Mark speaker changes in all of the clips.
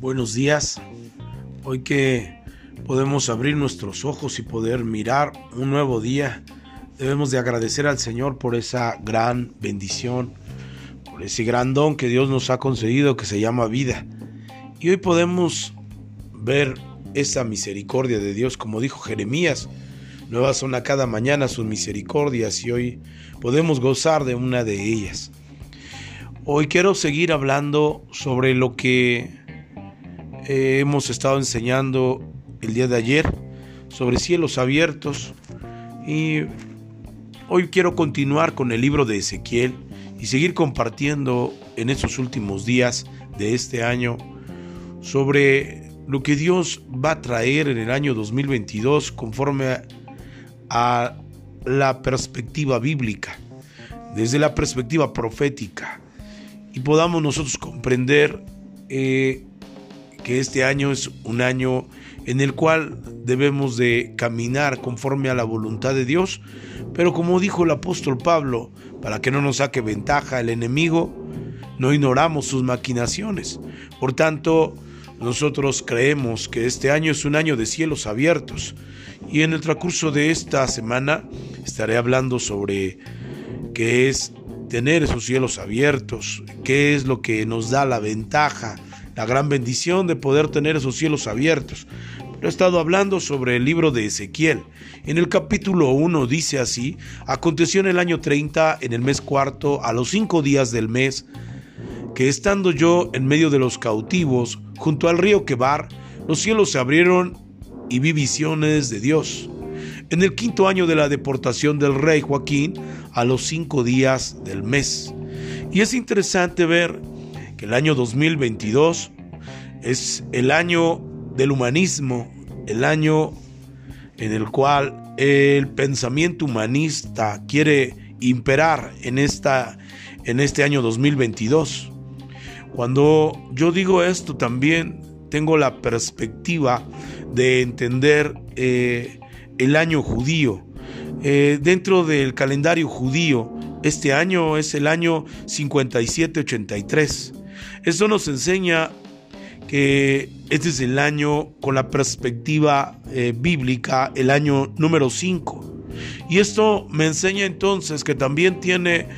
Speaker 1: Buenos días. Hoy que podemos abrir nuestros ojos y poder mirar un nuevo día, debemos de agradecer al Señor por esa gran bendición, por ese gran don que Dios nos ha concedido que se llama vida. Y hoy podemos ver esa misericordia de Dios, como dijo Jeremías, nuevas son a cada mañana sus misericordias y hoy podemos gozar de una de ellas. Hoy quiero seguir hablando sobre lo que hemos estado enseñando el día de ayer, sobre cielos abiertos. Y hoy quiero continuar con el libro de Ezequiel y seguir compartiendo en estos últimos días de este año sobre lo que Dios va a traer en el año 2022 conforme a la perspectiva bíblica, desde la perspectiva profética y podamos nosotros comprender eh, que este año es un año en el cual debemos de caminar conforme a la voluntad de Dios, pero como dijo el apóstol Pablo, para que no nos saque ventaja el enemigo, no ignoramos sus maquinaciones. Por tanto, nosotros creemos que este año es un año de cielos abiertos y en el transcurso de esta semana estaré hablando sobre qué es tener esos cielos abiertos, qué es lo que nos da la ventaja, la gran bendición de poder tener esos cielos abiertos. He estado hablando sobre el libro de Ezequiel. En el capítulo 1 dice así, aconteció en el año 30, en el mes cuarto, a los cinco días del mes, que estando yo en medio de los cautivos, junto al río Quebar, los cielos se abrieron y vi visiones de Dios. En el quinto año de la deportación del rey Joaquín, a los cinco días del mes. Y es interesante ver que el año 2022 es el año del humanismo, el año en el cual el pensamiento humanista quiere imperar en, esta, en este año 2022. Cuando yo digo esto también tengo la perspectiva de entender eh, el año judío. Eh, dentro del calendario judío, este año es el año 5783. Esto nos enseña que este es el año con la perspectiva eh, bíblica, el año número 5. Y esto me enseña entonces que también tiene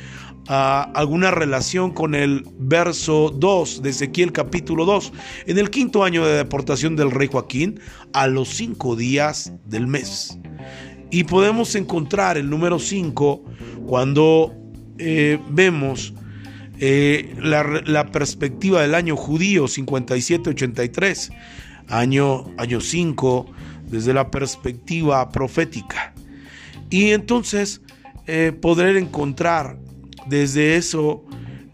Speaker 1: ah, alguna relación con el verso 2 de Ezequiel capítulo 2. En el quinto año de deportación del rey Joaquín, a los cinco días del mes. Y podemos encontrar el número 5 cuando eh, vemos eh, la, perspectiva del año judío 57-83, año 5, desde la perspectiva profética. Y entonces eh, poder encontrar desde eso,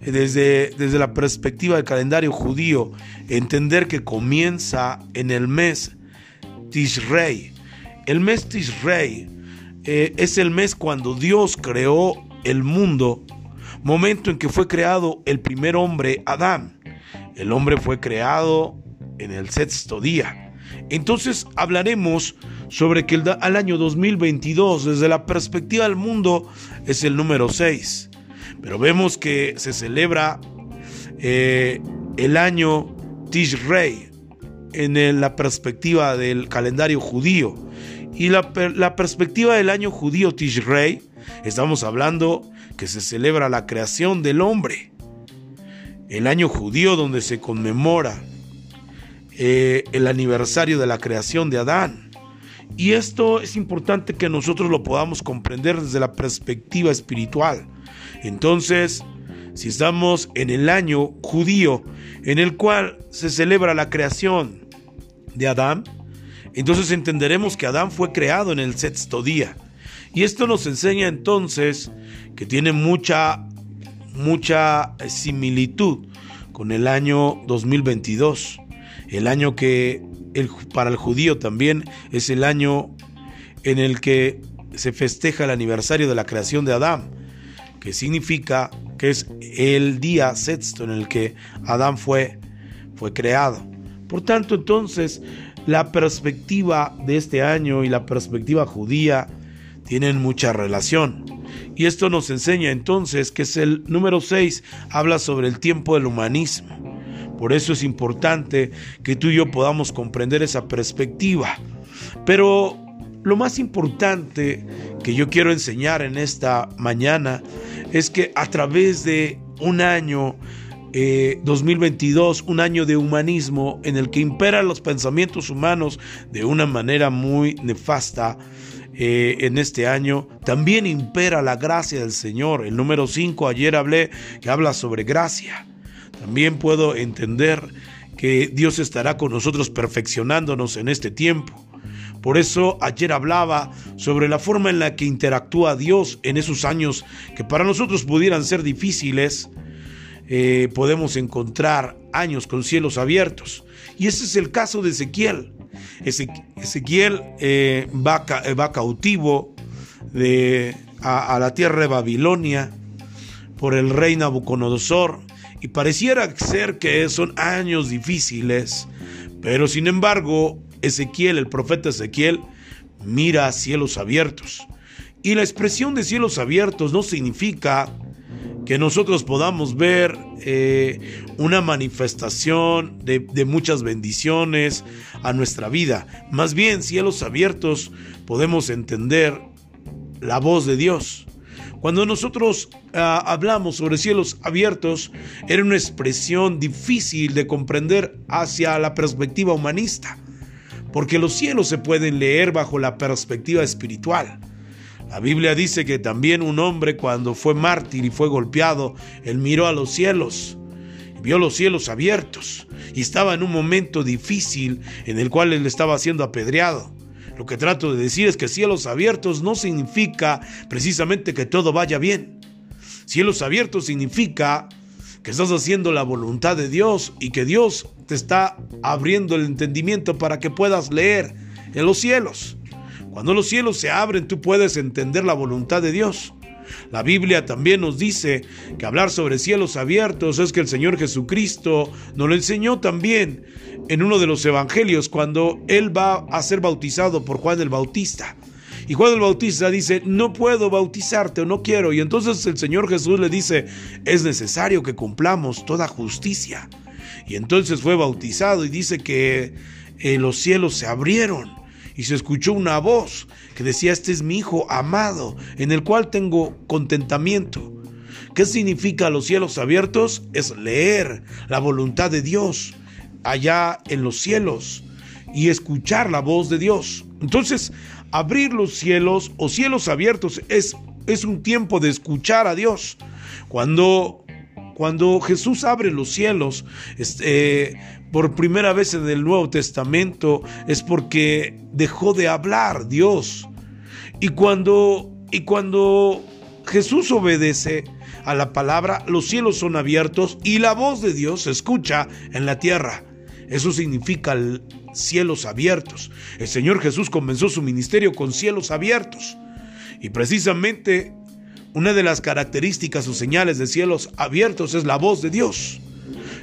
Speaker 1: desde, desde la perspectiva del calendario judío, entender que comienza en el mes Tishrei, el mes Tishrei eh, es el mes cuando Dios creó el mundo, momento en que fue creado el primer hombre, Adán. El hombre fue creado en el sexto día. Entonces hablaremos sobre que el, al año 2022, desde la perspectiva del mundo, es el número 6. Pero vemos que se celebra eh, el año Tishrei en la perspectiva del calendario judío. Y la, perspectiva del año judío Tishrei, estamos hablando que se celebra la creación del hombre. El año judío donde se conmemora eh, el aniversario de la creación de Adán. Y esto es importante que nosotros lo podamos comprender desde la perspectiva espiritual. Entonces, si estamos en el año judío en el cual se celebra la creación de Adán, entonces entenderemos que Adán fue creado en el sexto día. Y esto nos enseña entonces que tiene mucha, mucha similitud con el año 2022. El año que para el judío también es el año en el que se festeja el aniversario de la creación de Adán, que significa que es el día sexto en el que Adán fue, fue creado. Por tanto, entonces, la perspectiva de este año y la perspectiva judía tienen mucha relación. Y esto nos enseña entonces que es el número 6, habla sobre el tiempo del humanismo. Por eso es importante que tú y yo podamos comprender esa perspectiva. Pero lo más importante que yo quiero enseñar en esta mañana es que a través de un año 2022, eh, un año de humanismo en el que imperan los pensamientos humanos de una manera muy nefasta, eh, en este año, también impera la gracia del Señor. El número 5, ayer hablé que habla sobre gracia. También puedo entender que Dios estará con nosotros perfeccionándonos en este tiempo. Por eso ayer hablaba sobre la forma en la que interactúa Dios en esos años que para nosotros pudieran ser difíciles. Eh, podemos encontrar años con cielos abiertos. Y ese es el caso de Ezequiel. Ezequiel eh, va, eh, va, cautivo de, a, a, la tierra de Babilonia por el rey Nabucodonosor y pareciera ser que son años difíciles, pero sin embargo Ezequiel, el profeta Ezequiel, mira a cielos abiertos. Y la expresión de cielos abiertos no significa que nosotros podamos ver eh, una manifestación de, muchas bendiciones a nuestra vida. Más bien, cielos abiertos, podemos entender la voz de Dios. Cuando nosotros ah, hablamos sobre cielos abiertos, era una expresión difícil de comprender hacia la perspectiva humanista, porque los cielos se pueden leer bajo la perspectiva espiritual. La Biblia dice que también un hombre cuando fue mártir y fue golpeado, él miró a los cielos, vio los cielos abiertos y estaba en un momento difícil en el cual él estaba siendo apedreado. Lo que trato de decir es que cielos abiertos no significa precisamente que todo vaya bien. Cielos abiertos significa que estás haciendo la voluntad de Dios y que Dios te está abriendo el entendimiento para que puedas leer en los cielos. Cuando los cielos se abren, tú puedes entender la voluntad de Dios. La Biblia también nos dice que hablar sobre cielos abiertos es que el Señor Jesucristo nos lo enseñó también en uno de los evangelios cuando Él va a ser bautizado por Juan el Bautista. Y Juan el Bautista dice, no puedo bautizarte o no quiero. Y entonces el Señor Jesús le dice, es necesario que cumplamos toda justicia. Y entonces fue bautizado y dice que eh, los cielos se abrieron y se escuchó una voz que decía, este es mi Hijo amado, en el cual tengo contentamiento. ¿Qué significa los cielos abiertos? Es leer la voluntad de Dios allá en los cielos y escuchar la voz de Dios. Entonces, abrir los cielos o cielos abiertos es, es un tiempo de escuchar a Dios. Cuando, cuando Jesús abre los cielos, este, por primera vez en el Nuevo Testamento es porque dejó de hablar Dios. Y cuando, y cuando Jesús obedece a la palabra, los cielos son abiertos y la voz de Dios se escucha en la tierra. Eso significa cielos abiertos. El Señor Jesús comenzó su ministerio con cielos abiertos. Y precisamente una de las características o señales de cielos abiertos es la voz de Dios.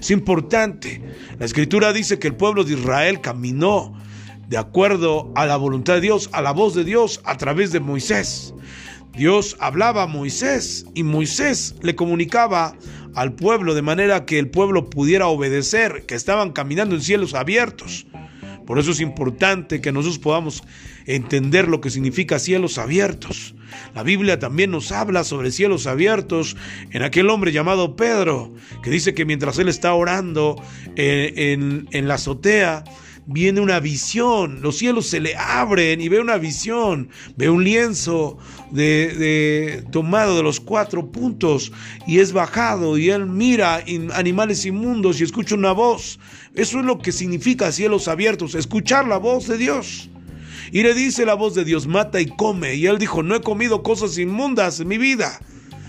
Speaker 1: Es importante. La escritura dice que el pueblo de Israel caminó de acuerdo a la voluntad de Dios, a la voz de Dios a través de Moisés. Dios hablaba a Moisés y Moisés le comunicaba al pueblo de manera que el pueblo pudiera obedecer, que estaban caminando en cielos abiertos. Por eso es importante que nosotros podamos entender lo que significa cielos abiertos. La Biblia también nos habla sobre cielos abiertos en aquel hombre llamado Pedro, que dice que mientras él está orando eh, en, en la azotea, viene una visión, los cielos se le abren y ve una visión, ve un lienzo de, tomado de los cuatro puntos y es bajado y él mira animales inmundos y escucha una voz. Eso es lo que significa cielos abiertos, escuchar la voz de Dios. Y le dice la voz de Dios, mata y come. Y él dijo, no he comido cosas inmundas en mi vida.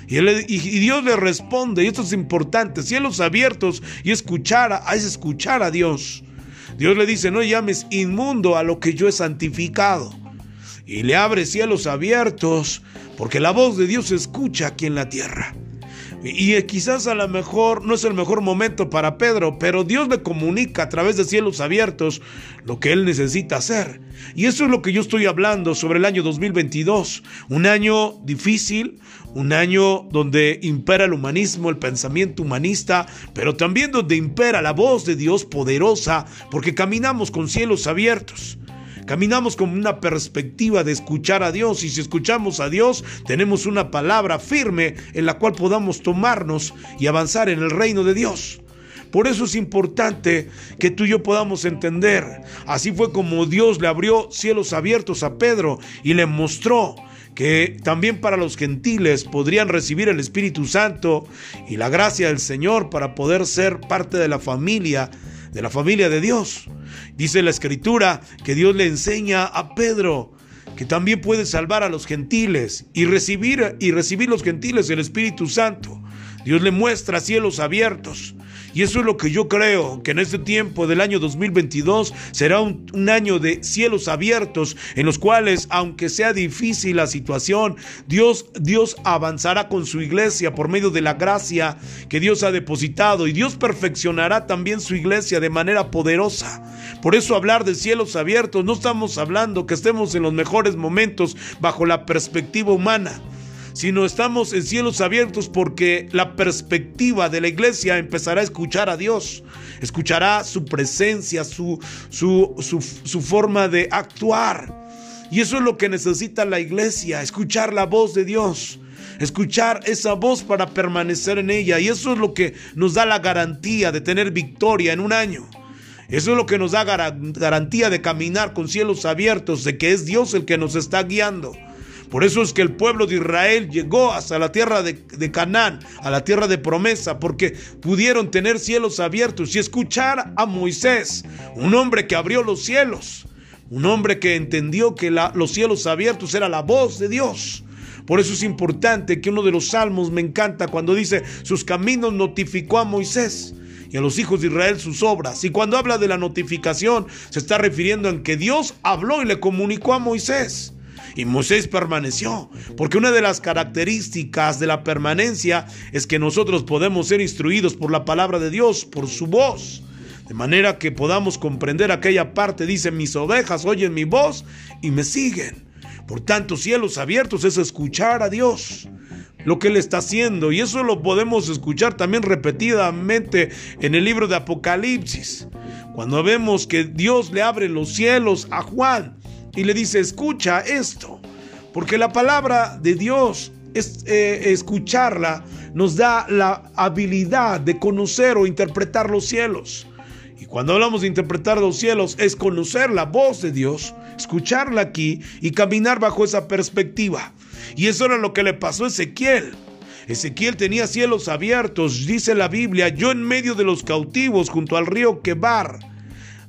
Speaker 1: Y, Dios le responde, y esto es importante, cielos abiertos y escuchar, es escuchar a Dios. Dios le dice, no llames inmundo a lo que yo he santificado. Y le abre cielos abiertos, porque la voz de Dios se escucha aquí en la tierra. Y quizás a lo mejor no es el mejor momento para Pedro, pero Dios le comunica a través de cielos abiertos lo que él necesita hacer. Y eso es lo que yo estoy hablando sobre el año 2022. Un año difícil, un año donde impera el humanismo, el pensamiento humanista, pero también donde impera la voz de Dios poderosa, porque caminamos con cielos abiertos. Caminamos con una perspectiva de escuchar a Dios y si escuchamos a Dios tenemos una palabra firme en la cual podamos tomarnos y avanzar en el reino de Dios. Por eso es importante que tú y yo podamos entender. Así fue como Dios le abrió cielos abiertos a Pedro y le mostró que también para los gentiles podrían recibir el Espíritu Santo y la gracia del Señor para poder ser parte de la familia, de la familia de Dios. Dice la escritura que Dios le enseña a Pedro que también puede salvar a los gentiles y recibir y recibir los gentiles el Espíritu Santo. Dios le muestra cielos abiertos. Y eso es lo que yo creo, que en este tiempo del año 2022 será un, año de cielos abiertos en los cuales, aunque sea difícil la situación, Dios, Dios avanzará con su iglesia por medio de la gracia que Dios ha depositado y Dios perfeccionará también su iglesia de manera poderosa. Por eso hablar de cielos abiertos no estamos hablando que estemos en los mejores momentos bajo la perspectiva humana sino estamos en cielos abiertos porque la perspectiva de la iglesia empezará a escuchar a Dios, escuchará su presencia, su, su, su, su forma de actuar. Y eso es lo que necesita la iglesia, escuchar la voz de Dios escuchar esa voz para permanecer en ella. Y eso es lo que nos da la garantía de tener victoria en un año. Eso es lo que nos da garantía de caminar con cielos abiertos, de que es Dios el que nos está guiando. Por eso es que el pueblo de Israel llegó hasta la tierra de, Canaán, a la tierra de promesa, porque pudieron tener cielos abiertos y escuchar a Moisés, un hombre que abrió los cielos, un hombre que entendió que los cielos abiertos era la voz de Dios. Por eso es importante que uno de los salmos me encanta cuando dice, sus caminos notificó a Moisés y a los hijos de Israel sus obras. Y cuando habla de la notificación, se está refiriendo en que Dios habló y le comunicó a Moisés. Y Moisés permaneció, porque una de las características de la permanencia es que nosotros podemos ser instruidos por la palabra de Dios, por su voz. De manera que podamos comprender aquella parte, dice, mis ovejas oyen mi voz y me siguen. Por tanto, cielos abiertos es escuchar a Dios, lo que Él está haciendo. Y eso lo podemos escuchar también repetidamente en el libro de Apocalipsis. Cuando vemos que Dios le abre los cielos a Juan y le dice, escucha esto, porque la palabra de Dios, es, eh, escucharla, nos da la habilidad de conocer o interpretar los cielos. Y cuando hablamos de interpretar los cielos, es conocer la voz de Dios, escucharla aquí y caminar bajo esa perspectiva. Y eso era lo que le pasó a Ezequiel. Ezequiel tenía cielos abiertos, dice la Biblia, yo en medio de los cautivos junto al río Quebar.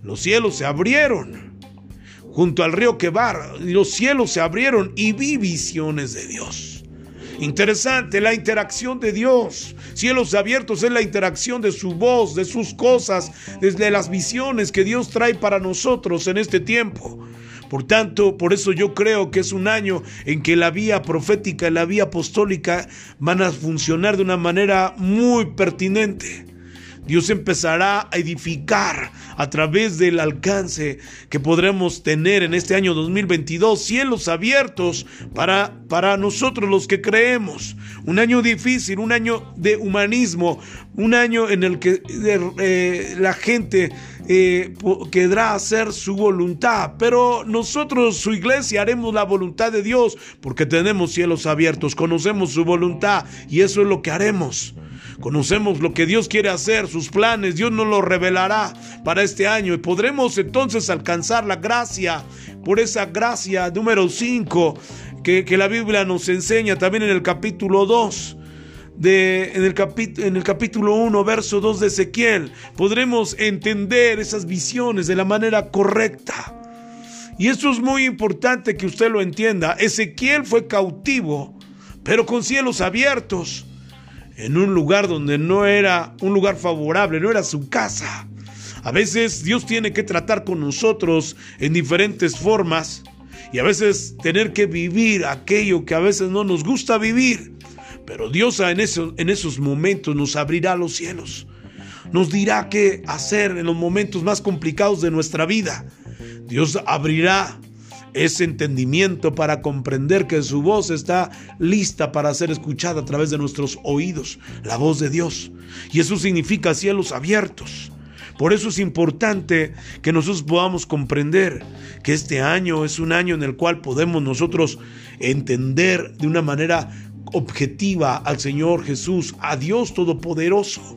Speaker 1: Los cielos se abrieron junto al río Quebar, los cielos se abrieron y vi visiones de Dios. Interesante la interacción de Dios. Cielos abiertos es la interacción de su voz, de sus cosas, desde las visiones que Dios trae para nosotros en este tiempo. Por tanto, por eso yo creo que es un año en que la vía profética y la vía apostólica van a funcionar de una manera muy pertinente. Dios empezará a edificar a través del alcance que podremos tener en este año 2022, cielos abiertos para, para nosotros los que creemos. Un año difícil, un año de humanismo, un año en el que eh, la gente eh, querrá hacer su voluntad, pero nosotros, su iglesia, haremos la voluntad de Dios porque tenemos cielos abiertos, conocemos su voluntad y eso es lo que haremos. Conocemos lo que Dios quiere hacer, sus planes, Dios nos lo revelará para este año y podremos entonces alcanzar la gracia por esa gracia número 5 que, que, la Biblia nos enseña también en el capítulo 2. De, en, el en el capítulo 1, verso 2 de Ezequiel, podremos entender esas visiones de la manera correcta. Y eso es muy importante que usted lo entienda. Ezequiel fue cautivo, pero con cielos abiertos en un lugar donde no era un lugar favorable, no era su casa. A veces Dios tiene que tratar con nosotros en diferentes formas y a veces tener que vivir aquello que a veces no nos gusta vivir Pero Dios en, en esos momentos nos abrirá los cielos. Nos dirá qué hacer en los momentos más complicados de nuestra vida. Dios abrirá ese entendimiento para comprender que su voz está lista para ser escuchada a través de nuestros oídos, la voz de Dios. Y eso significa cielos abiertos. Por eso es importante que nosotros podamos comprender que este año es un año en el cual podemos nosotros entender de una manera objetiva al Señor Jesús, a Dios Todopoderoso.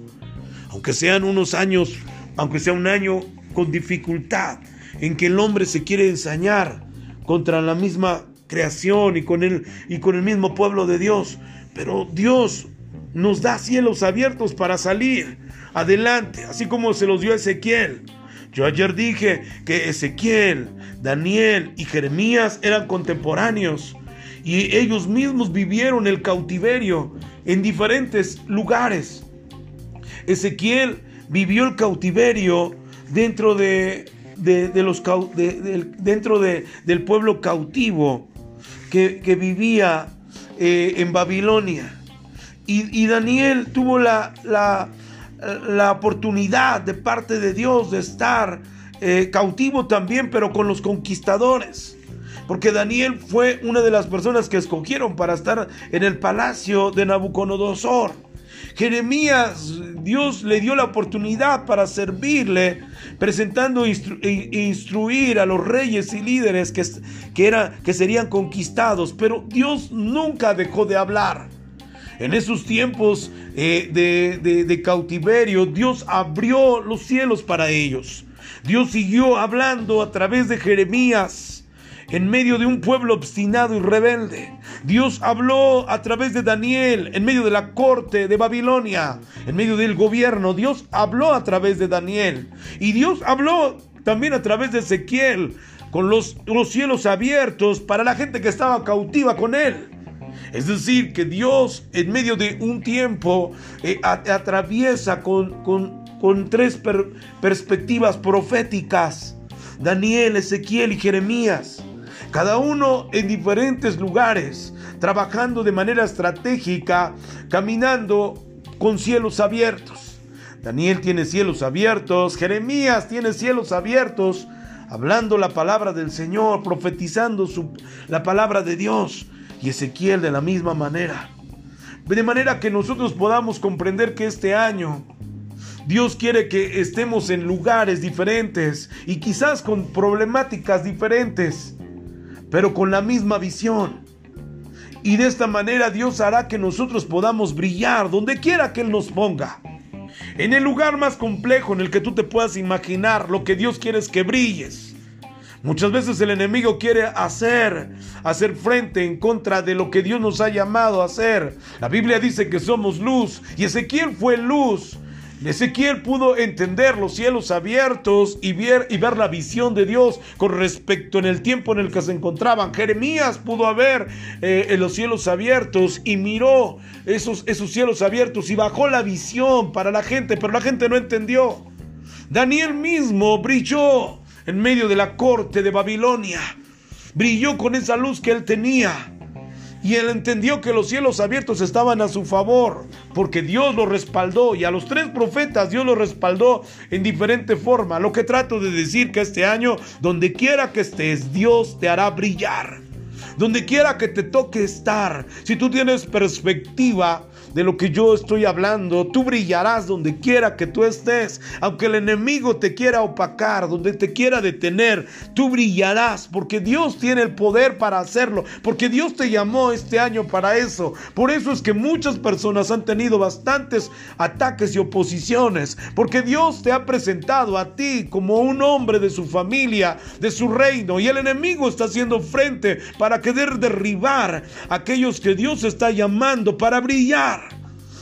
Speaker 1: Aunque sean unos años, aunque sea un año con dificultad, en que el hombre se quiere ensañar contra la misma creación y con el, y con el mismo pueblo de Dios. Pero Dios nos da cielos abiertos para salir adelante, así como se los dio Ezequiel. Yo ayer dije que Ezequiel, Daniel y Jeremías eran contemporáneos y ellos mismos vivieron el cautiverio en diferentes lugares. Ezequiel vivió el cautiverio dentro de, los dentro del pueblo cautivo que, vivía eh, en Babilonia. Y, Daniel tuvo la, la oportunidad de parte de Dios de estar eh, cautivo también, pero con los conquistadores. Porque Daniel fue una de las personas que escogieron para estar en el palacio de Nabucodonosor. Jeremías, Dios le dio la oportunidad para servirle, presentando e instruir a los reyes y líderes que, que, que serían conquistados, pero Dios nunca dejó de hablar. En esos tiempos eh, de, cautiverio, Dios abrió los cielos para ellos. Dios siguió hablando a través de Jeremías en medio de un pueblo obstinado y rebelde. Dios habló a través de Daniel en medio de la corte de Babilonia, en medio del gobierno. Dios habló a través de Daniel. Y Dios habló también a través de Ezequiel, con los, los cielos abiertos para la gente que estaba cautiva con él. Es decir, que Dios en medio de un tiempo eh, atraviesa con, con, tres perspectivas proféticas. Daniel, Ezequiel y Jeremías. Cada uno en diferentes lugares, trabajando de manera estratégica, caminando con cielos abiertos. Daniel tiene cielos abiertos, Jeremías tiene cielos abiertos, hablando la palabra del Señor, profetizando la palabra de Dios y Ezequiel de la misma manera. De manera que nosotros podamos comprender que este año Dios quiere que estemos en lugares diferentes y quizás con problemáticas diferentes, pero con la misma visión. Y de esta manera Dios hará que nosotros podamos brillar donde quiera que Él nos ponga. En el lugar más complejo en el que tú te puedas imaginar, lo que Dios quiere es que brilles. Muchas veces el enemigo quiere hacer, hacer frente en contra de lo que Dios nos ha llamado a hacer. La Biblia dice que somos luz y Ezequiel fue luz. Ezequiel pudo entender los cielos abiertos y ver, y ver la visión de Dios con respecto en el tiempo en el que se encontraban. Jeremías pudo ver eh, los cielos abiertos y miró esos, esos cielos abiertos y bajó la visión para la gente, pero la gente no entendió. Daniel mismo brilló en medio de la corte de Babilonia. Brilló con esa luz que él tenía. Y él entendió que los cielos abiertos estaban a su favor, porque Dios lo respaldó y a los tres profetas Dios lo respaldó en diferente forma. Lo que trato de decir que este año, donde quiera que estés, Dios te hará brillar. Donde quiera que te toque estar, si tú tienes perspectiva, de lo que yo estoy hablando. Tú brillarás donde quiera que tú estés. Aunque el enemigo te quiera opacar, donde te quiera detener, tú brillarás porque Dios tiene el poder para hacerlo. Porque Dios te llamó este año para eso. Por eso es que muchas personas han tenido bastantes ataques y oposiciones. Porque Dios te ha presentado a ti como un hombre de su familia, de su reino. Y el enemigo está haciendo frente para querer derribar a aquellos que Dios está llamando para brillar.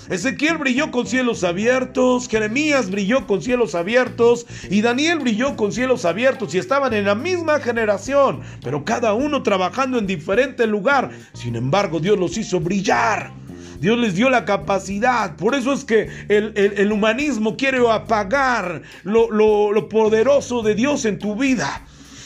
Speaker 1: Ezequiel brilló con cielos abiertos, Jeremías brilló con cielos abiertos y Daniel brilló con cielos abiertos y estaban en la misma generación, pero cada uno trabajando en diferente lugar. Sin embargo, Dios los hizo brillar. Dios les dio la capacidad. Por eso es que el, humanismo quiere apagar lo, lo poderoso de Dios en tu vida.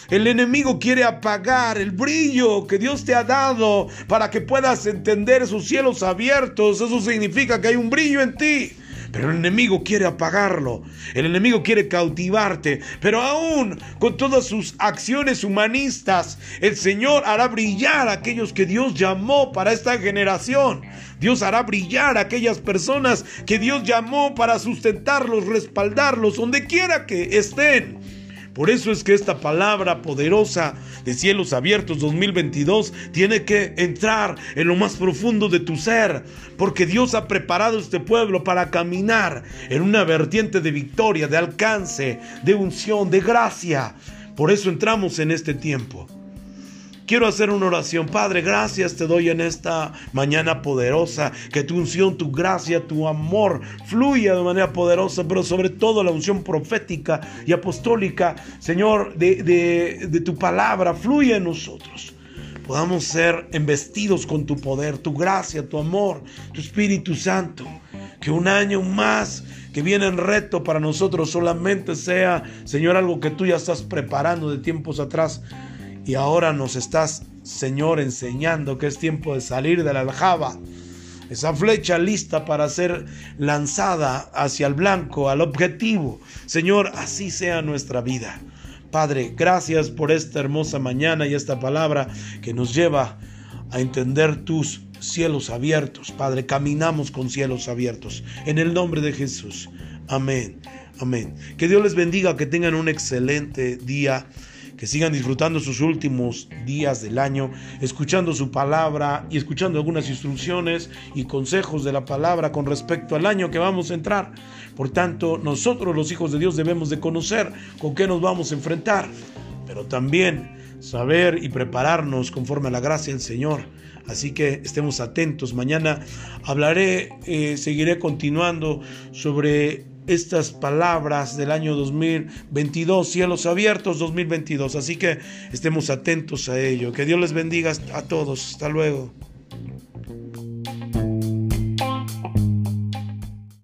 Speaker 1: El enemigo quiere apagar el brillo que Dios te ha dado para que puedas entender esos cielos abiertos. Eso significa que hay un brillo en ti. Pero el enemigo quiere apagarlo. El enemigo quiere cautivarte. Pero aún con todas sus acciones humanistas, el Señor hará brillar a aquellos que Dios llamó para esta generación. Dios hará brillar a aquellas personas que Dios llamó para sustentarlos, respaldarlos, donde quiera que estén. Por eso es que esta palabra poderosa de cielos abiertos 2022 tiene que entrar en lo más profundo de tu ser, porque Dios ha preparado este pueblo para caminar en una vertiente de victoria, de alcance, de unción, de gracia. Por eso entramos en este tiempo. Quiero hacer una oración. Padre, gracias te doy en esta mañana poderosa. Que tu unción, tu gracia, tu amor fluya de manera poderosa, pero sobre todo la unción profética y apostólica, Señor, de, tu palabra, fluya en nosotros. Podamos ser embestidos con tu poder, tu gracia, tu amor, tu Espíritu Santo. Que un año más que viene en reto para nosotros solamente sea, Señor, algo que tú ya estás preparando de tiempos atrás y ahora nos estás, Señor, enseñando que es tiempo de salir de la aljaba. Esa flecha lista para ser lanzada hacia el blanco, al objetivo. Señor, así sea nuestra vida. Padre, gracias por esta hermosa mañana y esta palabra que nos lleva a entender tus cielos abiertos. Padre, caminamos con cielos abiertos. En el nombre de Jesús. Amén. Amén. Que Dios les bendiga, que tengan un excelente día que sigan disfrutando sus últimos días del año, escuchando su palabra y escuchando algunas instrucciones y consejos de la palabra con respecto al año que vamos a entrar. Por tanto, nosotros los hijos de Dios debemos de conocer con qué nos vamos a enfrentar, pero también saber y prepararnos conforme a la gracia del Señor. Así que estemos atentos. Mañana hablaré, eh, seguiré continuando sobre estas palabras del año 2022, cielos abiertos 2022. Así que estemos atentos a ello. Que Dios les bendiga a todos. Hasta luego.